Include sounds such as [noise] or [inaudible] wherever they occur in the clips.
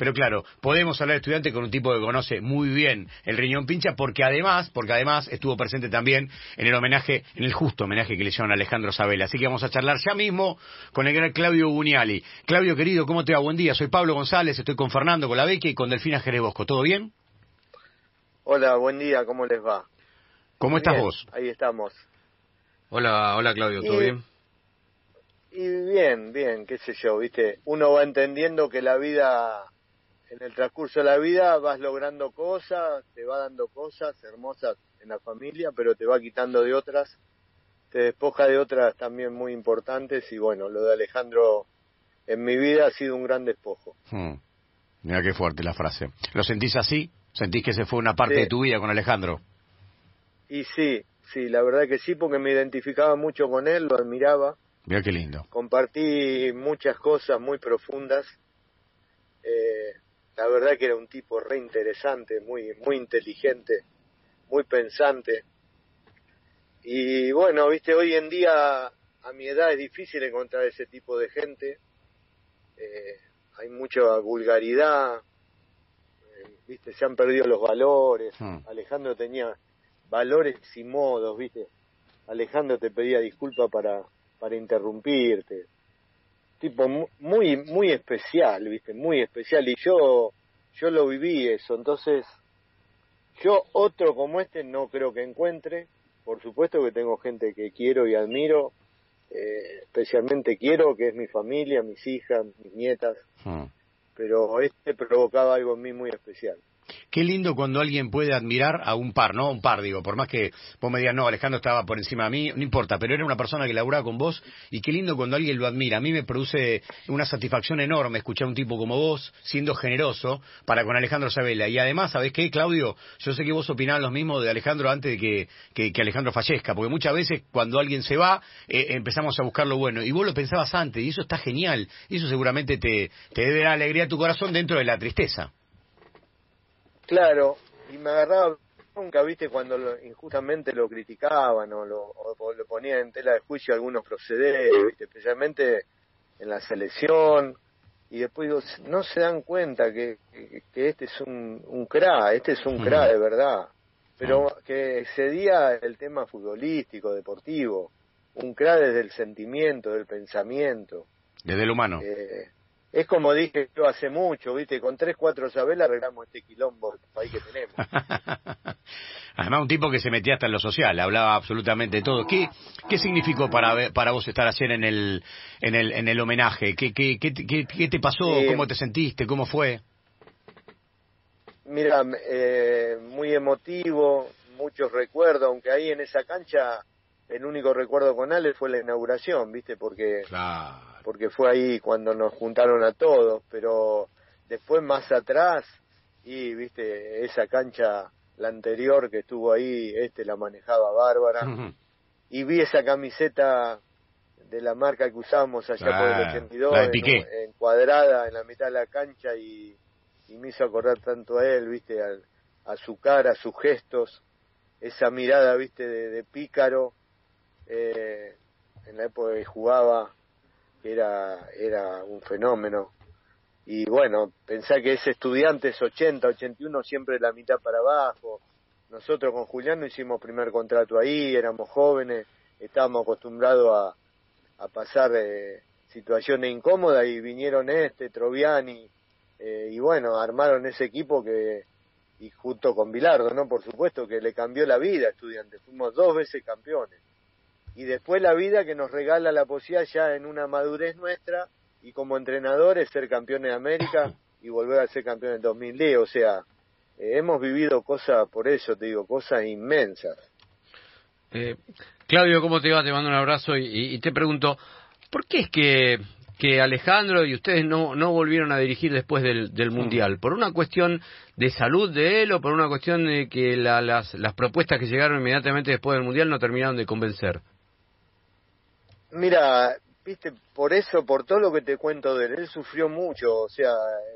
pero claro, podemos hablar de estudiante con un tipo que conoce muy bien el riñón pincha, porque además, porque además estuvo presente también en el homenaje, en el justo homenaje que le hicieron a Alejandro Sabela. Así que vamos a charlar ya mismo con el gran Claudio Buniali. Claudio, querido, ¿cómo te va? Buen día, soy Pablo González, estoy con Fernando, con la Becky y con Delfina Jerez Bosco. ¿Todo bien? Hola, buen día, ¿cómo les va? ¿Cómo estás vos? Ahí estamos. Hola, hola Claudio, ¿todo bien? Y bien, bien, qué sé yo, viste, uno va entendiendo que la vida, en el transcurso de la vida vas logrando cosas, te va dando cosas hermosas en la familia, pero te va quitando de otras, te despoja de otras también muy importantes y bueno, lo de Alejandro en mi vida ha sido un gran despojo. Hmm. Mira qué fuerte la frase. ¿Lo sentís así? ¿Sentís que se fue una parte de tu vida con Alejandro? Y sí, sí, la verdad que sí, porque me identificaba mucho con él, lo admiraba Mira qué lindo. Compartí muchas cosas muy profundas. Eh, la verdad que era un tipo re interesante, muy, muy inteligente, muy pensante. Y bueno, viste, hoy en día a mi edad es difícil encontrar ese tipo de gente. Eh, hay mucha vulgaridad, eh, viste, se han perdido los valores. Hmm. Alejandro tenía valores y modos, viste. Alejandro te pedía disculpas para para interrumpirte. Tipo muy muy especial, ¿viste? Muy especial y yo yo lo viví eso, entonces yo otro como este no creo que encuentre. Por supuesto que tengo gente que quiero y admiro, eh, especialmente quiero, que es mi familia, mis hijas, mis nietas, hmm. pero este provocaba algo en mí muy especial. Qué lindo cuando alguien puede admirar a un par, ¿no? Un par, digo, por más que vos me digas, no, Alejandro estaba por encima de mí, no importa, pero era una persona que laburaba con vos y qué lindo cuando alguien lo admira. A mí me produce una satisfacción enorme escuchar a un tipo como vos siendo generoso para con Alejandro Sabela. Y además, ¿sabés qué, Claudio? Yo sé que vos opinabas lo mismo de Alejandro antes de que, que, Alejandro fallezca, porque muchas veces cuando alguien se va eh, empezamos a buscar lo bueno. Y vos lo pensabas antes, y eso está genial. Y eso seguramente te, te debe dar alegría a tu corazón dentro de la tristeza. Claro, y me agarraba nunca, viste, cuando injustamente lo criticaban o lo, ponían en tela de juicio algunos procederes, viste, especialmente en la selección, y después digo, no se dan cuenta que, que, este es un, un cra, este es un cra de verdad, pero que excedía el tema futbolístico, deportivo, un cra desde el sentimiento, del pensamiento. Desde el humano. Eh, es como dije yo hace mucho, ¿viste? Con tres, cuatro sabelas arreglamos este quilombo país que tenemos. [laughs] Además, un tipo que se metía hasta en lo social, hablaba absolutamente todo. ¿Qué, qué significó para, para vos estar ayer en el, en el, en el homenaje? ¿Qué, qué, qué, qué, te pasó? ¿Cómo te sentiste? ¿Cómo fue? Mira, eh, muy emotivo, muchos recuerdos, aunque ahí en esa cancha el único recuerdo con Ale fue la inauguración, ¿viste? Porque porque fue ahí cuando nos juntaron a todos, pero después más atrás, y viste, esa cancha, la anterior que estuvo ahí, este la manejaba Bárbara, y vi esa camiseta de la marca que usamos allá por el 82, encuadrada en la mitad de la cancha y, me hizo acordar tanto a él, viste, a, su cara, a sus gestos, esa mirada, viste, de, pícaro, eh, en la época que jugaba era, era un fenómeno. Y bueno, pensá que ese estudiante es 80, 81, siempre la mitad para abajo. Nosotros con Julián no hicimos primer contrato ahí, éramos jóvenes, estábamos acostumbrados a, a pasar eh, situaciones incómodas y vinieron este, Troviani, eh, y bueno, armaron ese equipo que, y junto con Bilardo, ¿no? Por supuesto que le cambió la vida a estudiantes, fuimos dos veces campeones y después la vida que nos regala la posibilidad ya en una madurez nuestra y como entrenadores ser campeones de América y volver a ser campeones en 2010, o sea, eh, hemos vivido cosas, por eso te digo, cosas inmensas. Eh, Claudio, ¿cómo te va? Te mando un abrazo y, te pregunto, ¿por qué es que, que Alejandro y ustedes no, no volvieron a dirigir después del, del Mundial? ¿Por una cuestión de salud de él o por una cuestión de que las, las propuestas que llegaron inmediatamente después del Mundial no terminaron de convencer? Mira, viste, por eso, por todo lo que te cuento de él, él sufrió mucho, o sea,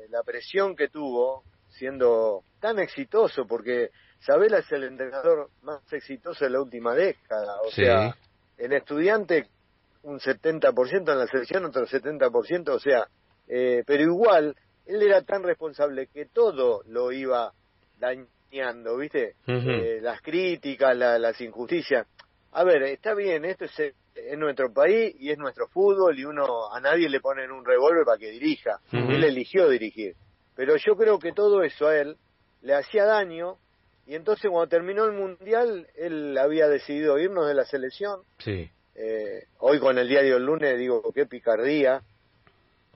la presión que tuvo siendo tan exitoso, porque Sabela es el entrenador más exitoso de la última década, o sea, en estudiante un 70%, en la selección otro 70%, o sea, eh, pero igual él era tan responsable que todo lo iba dañando, ¿viste? Eh, las críticas, las injusticias. A ver, está bien, esto es, es, nuestro país y es nuestro fútbol y uno a nadie le ponen un revólver para que dirija. Él eligió dirigir. Pero yo creo que todo eso a él le hacía daño y entonces cuando terminó el mundial él había decidido irnos de la selección. Sí. Eh, hoy con el diario el lunes digo qué picardía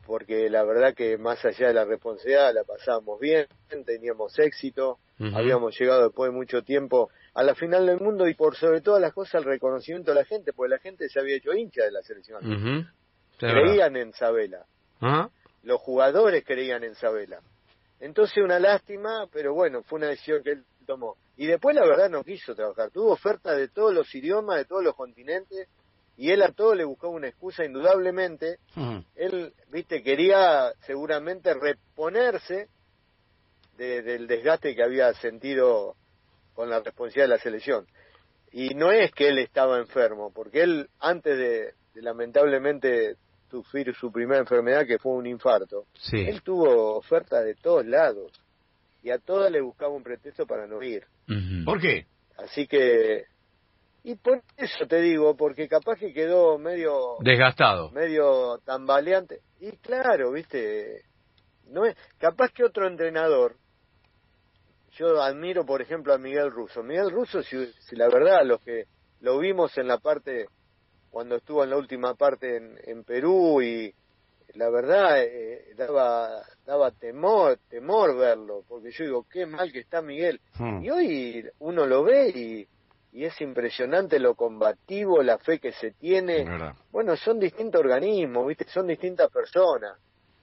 porque la verdad que más allá de la responsabilidad la pasábamos bien, teníamos éxito, habíamos llegado después de mucho tiempo a la final del mundo y por sobre todas las cosas el reconocimiento de la gente, porque la gente se había hecho hincha de la selección. Creían en Sabela. Los jugadores creían en Sabela. Entonces una lástima, pero bueno, fue una decisión que él tomó. Y después la verdad no quiso trabajar. Tuvo ofertas de todos los idiomas, de todos los continentes, y él a todo le buscaba una excusa indudablemente. Él, viste, quería seguramente reponerse del desgaste que había sentido con la responsabilidad de la selección. Y no es que él estaba enfermo, porque él antes de lamentablemente sufrir su primera enfermedad, que fue un infarto, él tuvo ofertas de todos lados y a todas le buscaba un pretexto para no ir. ¿Por qué? Así que y por eso te digo, porque capaz que quedó medio desgastado, medio tambaleante. Y claro, viste, no es capaz que otro entrenador. Yo admiro, por ejemplo, a Miguel Russo. Miguel Russo, si, si la verdad, los que lo vimos en la parte cuando estuvo en la última parte en, en Perú y la verdad eh, daba daba temor temor verlo porque yo digo qué mal que está Miguel. Hmm. y hoy uno lo ve y, y es impresionante lo combativo la fe que se tiene. Bueno son distintos organismos viste son distintas personas.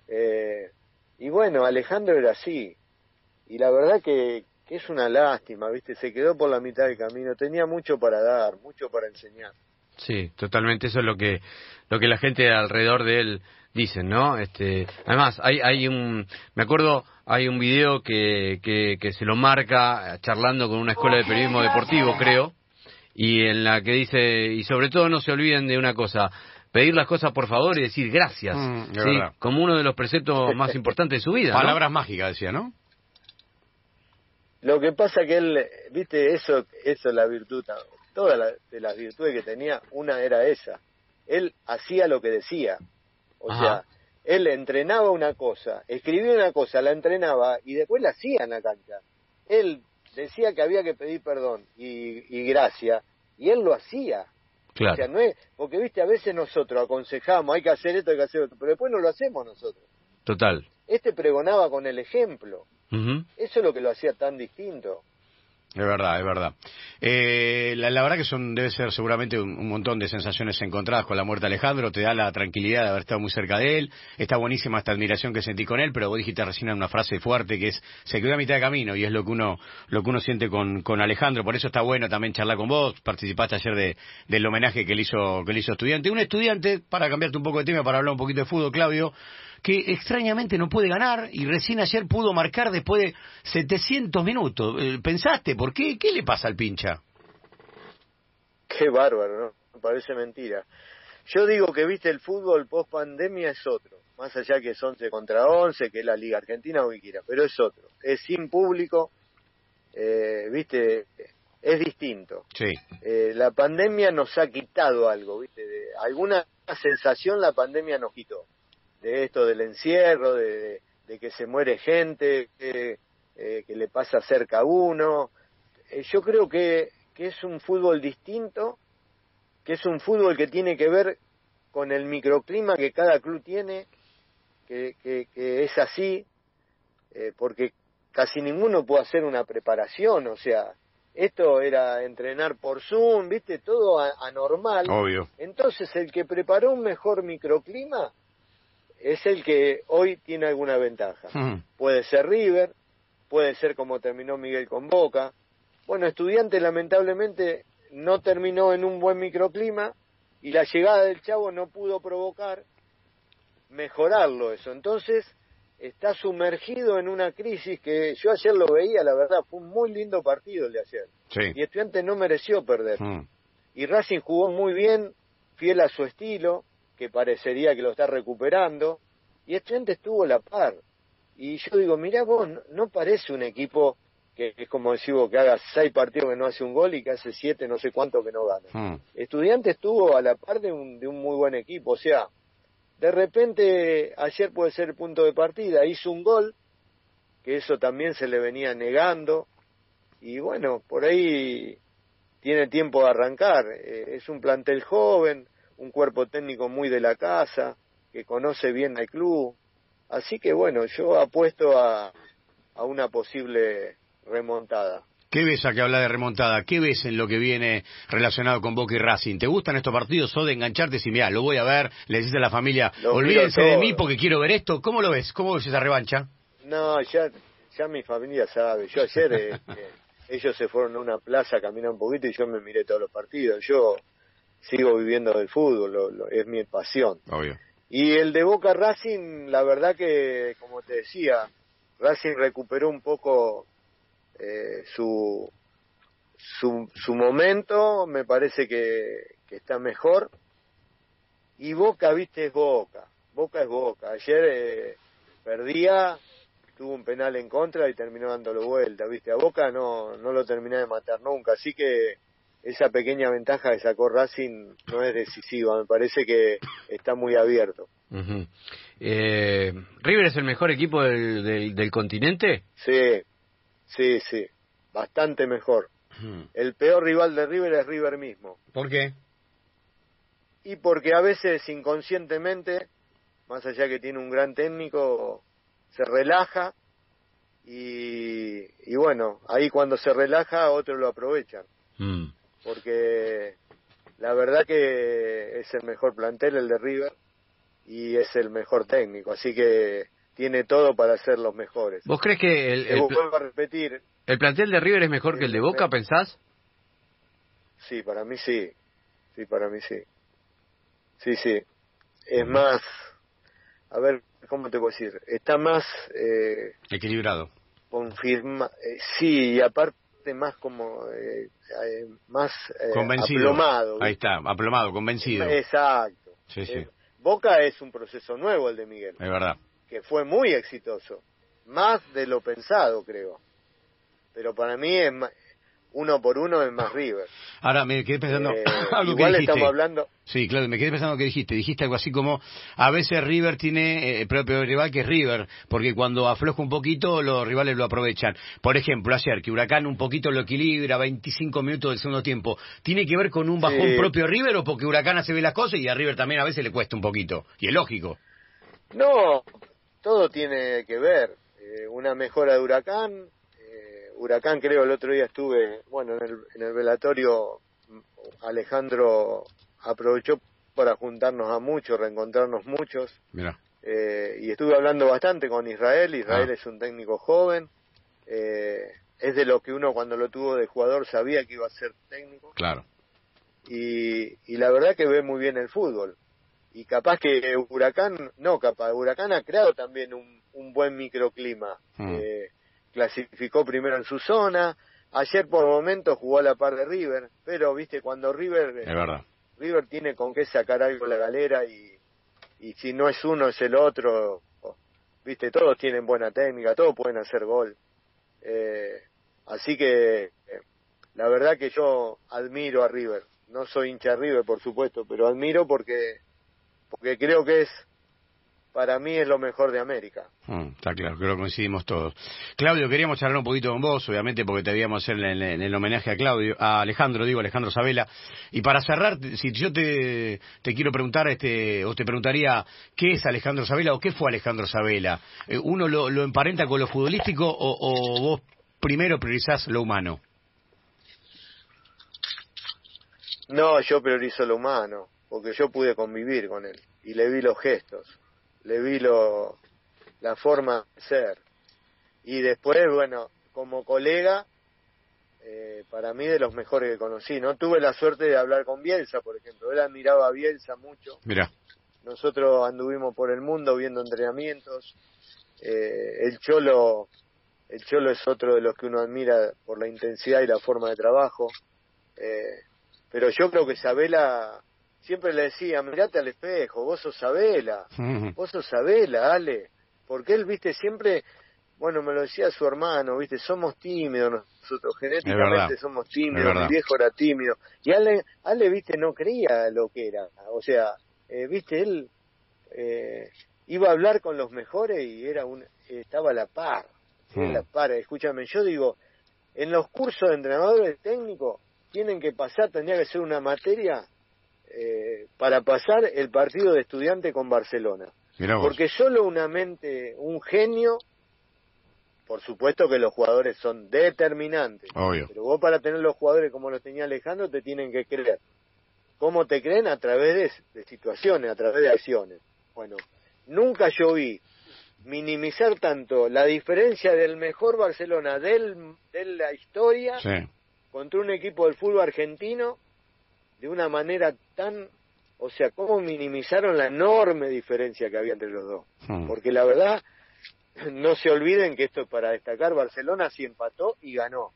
Eh, y bueno Alejandro era así y la verdad que, que es una lástima viste se quedó por la mitad del camino tenía mucho para dar mucho para enseñar Sí, totalmente. Eso es lo que lo que la gente alrededor de él dice, ¿no? Este, además, hay hay un, me acuerdo, hay un video que, que, que se lo marca charlando con una escuela de periodismo deportivo, creo, y en la que dice y sobre todo no se olviden de una cosa. Pedir las cosas por favor y decir gracias, mm, ¿sí? como uno de los preceptos más importantes de su vida. Palabras mágicas, decía, ¿no? Lo que pasa que él, viste, eso, eso es la virtud todas de las virtudes que tenía, una era esa. Él hacía lo que decía. O sea, él entrenaba una cosa, escribía una cosa, la entrenaba y después la hacía en la cancha. Él decía que había que pedir perdón y, y gracia, y él lo hacía. Claro. O sea, no es, porque viste, a veces nosotros aconsejamos, hay que hacer esto, hay que hacer otro, pero después no lo hacemos nosotros. Total. Este pregonaba con el ejemplo. Eso es lo que lo hacía tan distinto. Es verdad, es verdad. Eh, la, verdad que son debe ser seguramente un, montón de sensaciones encontradas con la muerte de Alejandro. Te da la tranquilidad de haber estado muy cerca de él. Está buenísima esta admiración que sentí con él, pero vos dijiste recién una frase fuerte que es se quedó a mitad de camino y es lo que uno lo que uno siente con, con Alejandro. Por eso está bueno también charlar con vos. Participaste ayer de, del homenaje que le hizo que le hizo estudiante. Un estudiante para cambiarte un poco de tema para hablar un poquito de fútbol, Claudio que extrañamente no puede ganar y recién ayer pudo marcar después de 700 minutos. Eh, ¿Pensaste por qué? ¿Qué le pasa al pincha? Qué bárbaro, ¿no? Parece mentira. Yo digo que, viste, el fútbol post pandemia es otro. Más allá que es 11 contra 11, que es la Liga Argentina o que quiera, pero es otro. Es sin público, eh, viste, es distinto. Sí. Eh, la pandemia nos ha quitado algo, viste, alguna sensación la pandemia nos quitó de esto del encierro, de, que se muere gente, eh, que le pasa cerca a uno. Eh, yo creo que, que es un fútbol distinto, que es un fútbol que tiene que ver con el microclima que cada club tiene, que, que, es así, eh, porque casi ninguno puede hacer una preparación, o sea, esto era entrenar por Zoom, viste, todo anormal. Obvio. Entonces, el que preparó un mejor microclima es el que hoy tiene alguna ventaja. Puede ser River, puede ser como terminó Miguel con Boca. Bueno, estudiante lamentablemente no terminó en un buen microclima y la llegada del Chavo no pudo provocar mejorarlo eso. Entonces está sumergido en una crisis que yo ayer lo veía, la verdad, fue un muy lindo partido el de ayer. Y estudiante no mereció perder. Y Racing jugó muy bien, fiel a su estilo, que parecería que lo está recuperando, y Estudiantes estuvo la par. Y yo digo, mira vos, no, parece un equipo que es como decir que haga seis partidos que no hace un gol y que hace siete, no sé cuánto que no gana. Hmm. Estudiante estuvo a la par de un, de un muy buen equipo, o sea, de repente ayer puede ser el punto de partida, hizo un gol, que eso también se le venía negando, y bueno, por ahí tiene tiempo de arrancar. Eh, es un plantel joven, un cuerpo técnico muy de la casa, que conoce bien al club. Así que bueno, yo apuesto a, a una posible remontada. ¿Qué ves a que habla de remontada? ¿Qué ves en lo que viene relacionado con Boca y Racing? ¿Te gustan estos partidos o de engancharte si mira, lo voy a ver, le dices a la familia, olvídense de mí porque quiero ver esto? ¿Cómo lo ves? ¿Cómo ves esa revancha? No, ya, ya mi familia sabe. Yo ayer eh, ellos se fueron a una plaza a caminar un poquito y yo me miré todos los partidos. Yo sigo viviendo del fútbol, es mi pasión. Obvio. Y el de Boca Racing, la verdad que, como te decía, Racing recuperó un poco eh, su, su, su momento, me parece que, que está mejor. Y Boca, viste, es Boca. Boca es Boca. Ayer eh, perdía tuvo un penal en contra y terminó dándolo vuelta, ¿viste? A Boca no, no lo terminé de matar nunca, así que esa pequeña ventaja que sacó Racing no es decisiva, me parece que está muy abierto. eh, ¿River es el mejor equipo del, del, continente? Sí, sí, sí, bastante mejor. El peor rival de River es River mismo. ¿Por qué? Y porque a veces inconscientemente, más allá que tiene un gran técnico, se relaja y, y bueno, ahí cuando se relaja otros lo aprovechan. Mm. Porque la verdad que es el mejor plantel el de River y es el mejor técnico, así que tiene todo para ser los mejores. ¿Vos crees que el, el, repetir, el plantel de River es mejor que el de Boca, pensás? Sí, para mí sí. Sí, para mí sí. Sí, sí. Es más, a ver, ¿cómo te puedo decir? Está más... Eh, Equilibrado. Confirma, eh, sí, y aparte más como... Eh, eh más eh, convencido. aplomado. Ahí está, aplomado, convencido. Exacto. Sí, sí. Boca es un proceso nuevo el de Miguel. Es verdad. Que fue muy exitoso. Más de lo pensado, creo. Pero para mí es uno por uno es más River. Ahora me quedé pensando eh, [laughs] algo igual que estamos hablando. Sí, claro, me quedé pensando lo que dijiste. Dijiste algo así como a veces River tiene eh, el propio rival que es River, porque cuando afloja un poquito los rivales lo aprovechan. Por ejemplo, ayer que Huracán un poquito lo equilibra, 25 minutos del segundo tiempo, ¿tiene que ver con un bajón propio River o porque Huracán hace bien las cosas y a River también a veces le cuesta un poquito? Y es lógico. No, todo tiene que ver. Eh, una mejora de Huracán, Huracán creo el otro día estuve, bueno, en el, en el velatorio Alejandro aprovechó para juntarnos a muchos, reencontrarnos muchos. Mira. Eh, y estuve hablando bastante con Israel. Israel ah. es un técnico joven. Eh, es de lo que uno cuando lo tuvo de jugador sabía que iba a ser técnico. Claro. Y, y la verdad que ve muy bien el fútbol. Y capaz que Huracán, no capaz, Huracán ha creado también un, un buen microclima. Hmm. Eh, clasificó primero en su zona. Ayer por momentos jugó a la par de River, pero viste cuando River River tiene con qué sacar algo la galera y, y si no es uno es el otro. Viste, todos tienen buena técnica, todos pueden hacer gol. Eh, así que eh, la verdad que yo admiro a River. No soy hincha de River, por supuesto, pero admiro porque porque creo que es para mí es lo mejor de América. Mm, está claro, creo que coincidimos todos. Claudio, queríamos charlar un poquito con vos, obviamente, porque te debíamos hacer en, el homenaje a Claudio, a Alejandro, digo, Alejandro Sabela. Y para cerrar, si yo te, te quiero preguntar, este, o te preguntaría, ¿qué es Alejandro Sabela o qué fue Alejandro Sabela? Eh, ¿Uno lo, lo, emparenta con lo futbolístico o, o vos primero priorizás lo humano? No, yo priorizo lo humano, porque yo pude convivir con él y le vi los gestos le vi lo, la forma de ser. Y después, bueno, como colega, eh, para mí de los mejores que conocí. No tuve la suerte de hablar con Bielsa, por ejemplo. Él admiraba a Bielsa mucho. Mira. Nosotros anduvimos por el mundo viendo entrenamientos. Eh, el Cholo, el Cholo es otro de los que uno admira por la intensidad y la forma de trabajo. Eh, pero yo creo que Isabela siempre le decía, mirate al espejo, vos sos Sabela, vos sos Sabela, Ale. porque él, viste, siempre, bueno, me lo decía su hermano, viste, somos tímidos nosotros, genéticamente somos tímidos, mi viejo era tímido, y Ale, Ale, viste, no creía lo que era, o sea, eh, viste, él eh, iba a hablar con los mejores y era un, estaba a la par, hmm. la par, escúchame, yo digo, en los cursos de entrenadores técnicos tienen que pasar, tendría que ser una materia eh, para pasar el partido de estudiante con Barcelona. Porque solo una mente, un genio, por supuesto que los jugadores son determinantes. Pero vos para tener los jugadores como los tenía Alejandro te tienen que creer. ¿Cómo te creen? A través de, situaciones, a través de acciones. Bueno, nunca yo vi minimizar tanto la diferencia del mejor Barcelona del, de la historia contra un equipo del fútbol argentino de una manera tan o sea, cómo minimizaron la enorme diferencia que había entre los dos. Hmm. Porque la verdad, no se olviden que esto es para destacar, Barcelona sí empató y ganó.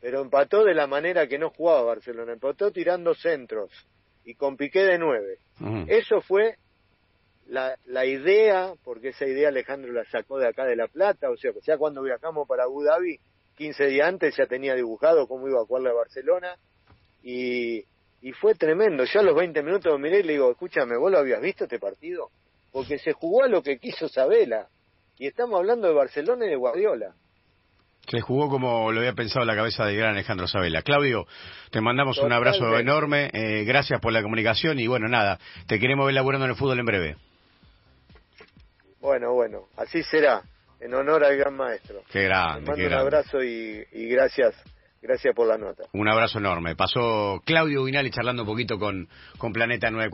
Pero empató de la manera que no jugaba Barcelona, empató tirando centros y con Piqué de nueve. Hmm. Eso fue la, la idea, porque esa idea Alejandro la sacó de acá de La Plata, o sea, ya cuando viajamos para Abu Dhabi, 15 días antes ya tenía dibujado cómo iba a jugar la Barcelona y y fue tremendo. Yo a los 20 minutos lo miré y le digo, escúchame, ¿vos lo habías visto este partido? Porque se jugó a lo que quiso Sabela. Y estamos hablando de Barcelona y de Guardiola. Se jugó como lo había pensado en la cabeza de gran Alejandro Sabela. Claudio, te mandamos un abrazo enorme, eh, gracias por la comunicación y bueno, nada, te queremos ver laburando en el fútbol en breve. Bueno, bueno, así será, en honor al gran maestro. Qué grande. Te mando un abrazo y, y gracias Gracias por la nota. Un abrazo enorme. Pasó Claudio Vinali charlando un poquito con, con Planeta 94.